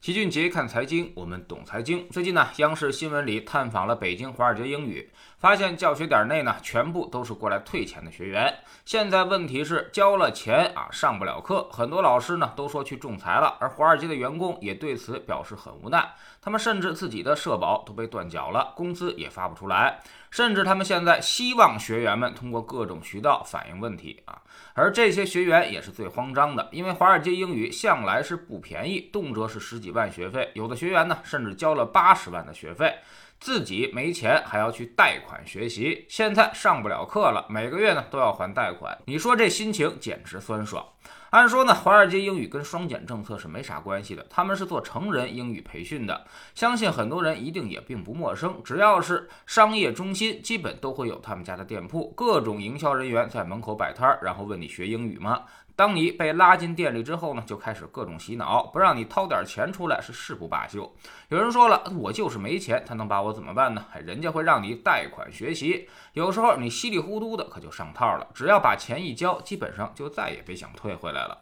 齐俊杰看财经，我们懂财经。最近呢，央视新闻里探访了北京华尔街英语，发现教学点内呢，全部都是过来退钱的学员。现在问题是交了钱啊，上不了课，很多老师呢都说去仲裁了，而华尔街的员工也对此表示很无奈。他们甚至自己的社保都被断缴了，工资也发不出来，甚至他们现在希望学员们通过各种渠道反映问题啊。而这些学员也是最慌张的，因为华尔街英语向来是不便宜，动辄是十几万学费，有的学员呢甚至交了八十万的学费，自己没钱还要去贷款学习，现在上不了课了，每个月呢都要还贷款，你说这心情简直酸爽。按说呢，华尔街英语跟双减政策是没啥关系的，他们是做成人英语培训的，相信很多人一定也并不陌生。只要是商业中心，基本都会有他们家的店铺，各种营销人员在门口摆摊儿，然后问你学英语吗？当你被拉进店里之后呢，就开始各种洗脑，不让你掏点钱出来是誓不罢休。有人说了，我就是没钱，他能把我怎么办呢？人家会让你贷款学习，有时候你稀里糊涂的可就上套了，只要把钱一交，基本上就再也别想退回来了。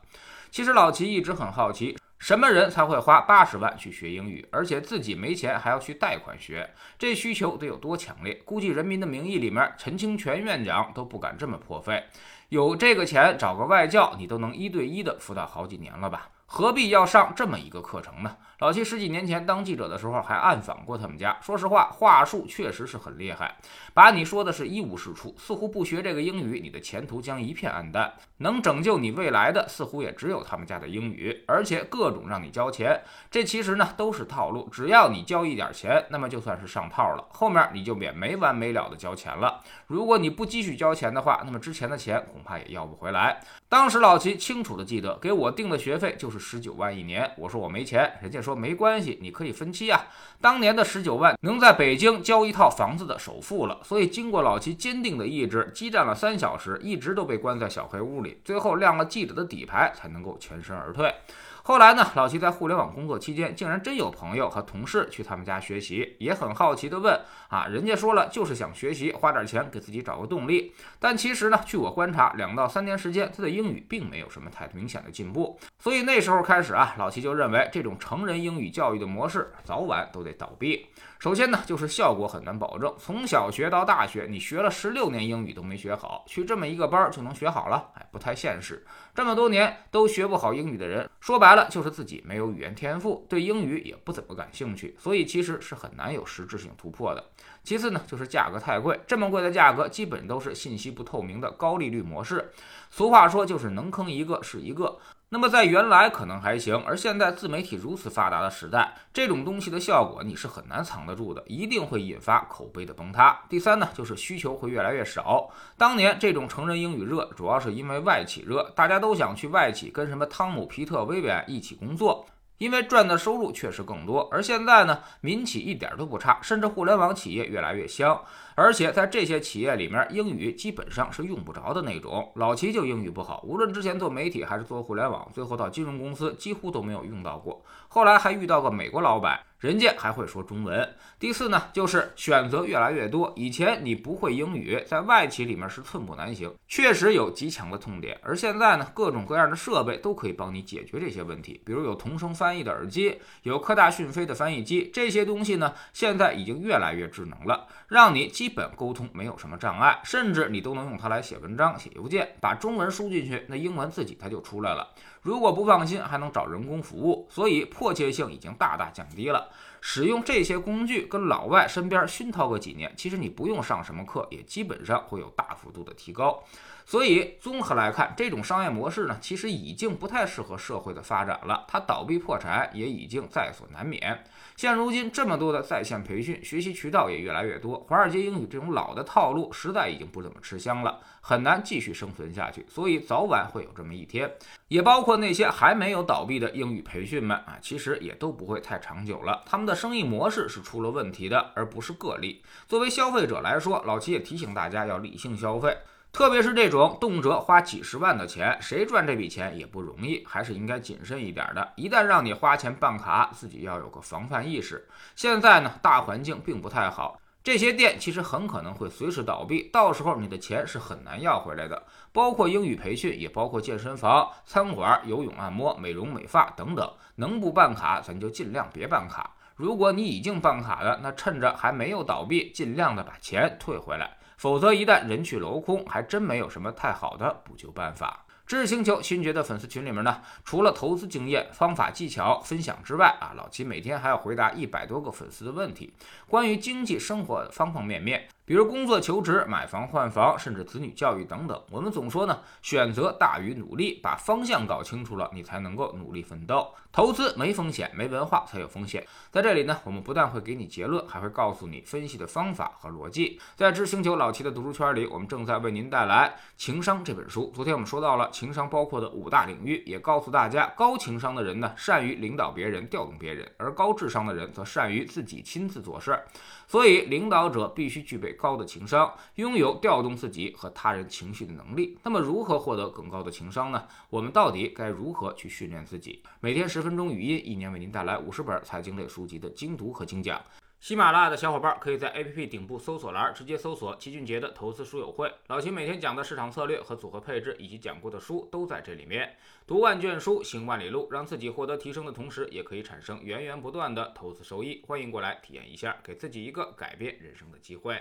其实老齐一直很好奇，什么人才会花八十万去学英语，而且自己没钱还要去贷款学，这需求得有多强烈？估计《人民的名义》里面陈清泉院长都不敢这么破费。有这个钱，找个外教，你都能一对一的辅导好几年了吧？何必要上这么一个课程呢？老七十几年前当记者的时候，还暗访过他们家。说实话，话术确实是很厉害，把你说的是一无是处。似乎不学这个英语，你的前途将一片暗淡。能拯救你未来的，似乎也只有他们家的英语，而且各种让你交钱。这其实呢都是套路，只要你交一点钱，那么就算是上套了，后面你就免没完没了的交钱了。如果你不继续交钱的话，那么之前的钱恐怕也要不回来。当时老齐清楚的记得，给我定的学费就是十九万一年。我说我没钱，人家说没关系，你可以分期啊。当年的十九万能在北京交一套房子的首付了。所以经过老齐坚定的意志，激战了三小时，一直都被关在小黑屋里，最后亮了记者的底牌，才能够全身而退。后来呢，老齐在互联网工作期间，竟然真有朋友和同事去他们家学习，也很好奇的问啊，人家说了就是想学习，花点钱给自己找个动力。但其实呢，据我观察，两到三年时间，他的英语并没有什么太明显的进步。所以那时候开始啊，老齐就认为这种成人英语教育的模式早晚都得倒闭。首先呢，就是效果很难保证。从小学到大学，你学了十六年英语都没学好，去这么一个班就能学好了？哎，不太现实。这么多年都学不好英语的人，说白了就是自己没有语言天赋，对英语也不怎么感兴趣，所以其实是很难有实质性突破的。其次呢，就是价格太贵，这么贵的价格基本都是信息不透明的高利率模式。俗话说就是能坑一个是一个。那么在原来可能还行，而现在自媒体如此发达的时代，这种东西的效果你是很难藏得住的，一定会引发口碑的崩塌。第三呢，就是需求会越来越少。当年这种成人英语热，主要是因为外企热，大家都想去外企跟什么汤姆、皮特、薇薇安一起工作。因为赚的收入确实更多，而现在呢，民企一点都不差，甚至互联网企业越来越香。而且在这些企业里面，英语基本上是用不着的那种。老齐就英语不好，无论之前做媒体还是做互联网，最后到金融公司几乎都没有用到过。后来还遇到个美国老板。人家还会说中文。第四呢，就是选择越来越多。以前你不会英语，在外企里面是寸步难行，确实有极强的痛点。而现在呢，各种各样的设备都可以帮你解决这些问题，比如有同声翻译的耳机，有科大讯飞的翻译机，这些东西呢，现在已经越来越智能了，让你基基本沟通没有什么障碍，甚至你都能用它来写文章、写邮件，把中文输进去，那英文自己它就出来了。如果不放心，还能找人工服务，所以迫切性已经大大降低了。使用这些工具，跟老外身边熏陶个几年，其实你不用上什么课，也基本上会有大幅度的提高。所以综合来看，这种商业模式呢，其实已经不太适合社会的发展了。它倒闭破产也已经在所难免。现如今这么多的在线培训，学习渠道也越来越多，华尔街英语这种老的套路实在已经不怎么吃香了，很难继续生存下去。所以早晚会有这么一天。也包括那些还没有倒闭的英语培训们啊，其实也都不会太长久了。他们的生意模式是出了问题的，而不是个例。作为消费者来说，老齐也提醒大家要理性消费。特别是这种动辄花几十万的钱，谁赚这笔钱也不容易，还是应该谨慎一点的。一旦让你花钱办卡，自己要有个防范意识。现在呢，大环境并不太好。这些店其实很可能会随时倒闭，到时候你的钱是很难要回来的。包括英语培训，也包括健身房、餐馆、游泳、按摩、美容美发等等，能不办卡咱就尽量别办卡。如果你已经办卡了，那趁着还没有倒闭，尽量的把钱退回来，否则一旦人去楼空，还真没有什么太好的补救办法。知识星球新觉的粉丝群里面呢，除了投资经验、方法技巧分享之外啊，老齐每天还要回答一百多个粉丝的问题，关于经济生活方方面面。比如工作求职、买房换房，甚至子女教育等等，我们总说呢，选择大于努力，把方向搞清楚了，你才能够努力奋斗。投资没风险，没文化才有风险。在这里呢，我们不但会给你结论，还会告诉你分析的方法和逻辑。在知星球老齐的读书圈里，我们正在为您带来《情商》这本书。昨天我们说到了情商包括的五大领域，也告诉大家，高情商的人呢，善于领导别人、调动别人，而高智商的人则善于自己亲自做事。所以，领导者必须具备高的情商，拥有调动自己和他人情绪的能力。那么，如何获得更高的情商呢？我们到底该如何去训练自己？每天十分钟语音，一年为您带来五十本财经类书籍的精读和精讲。喜马拉雅的小伙伴可以在 APP 顶部搜索栏直接搜索“齐俊杰的投资书友会”，老齐每天讲的市场策略和组合配置，以及讲过的书都在这里面。读万卷书，行万里路，让自己获得提升的同时，也可以产生源源不断的投资收益。欢迎过来体验一下，给自己一个改变人生的机会。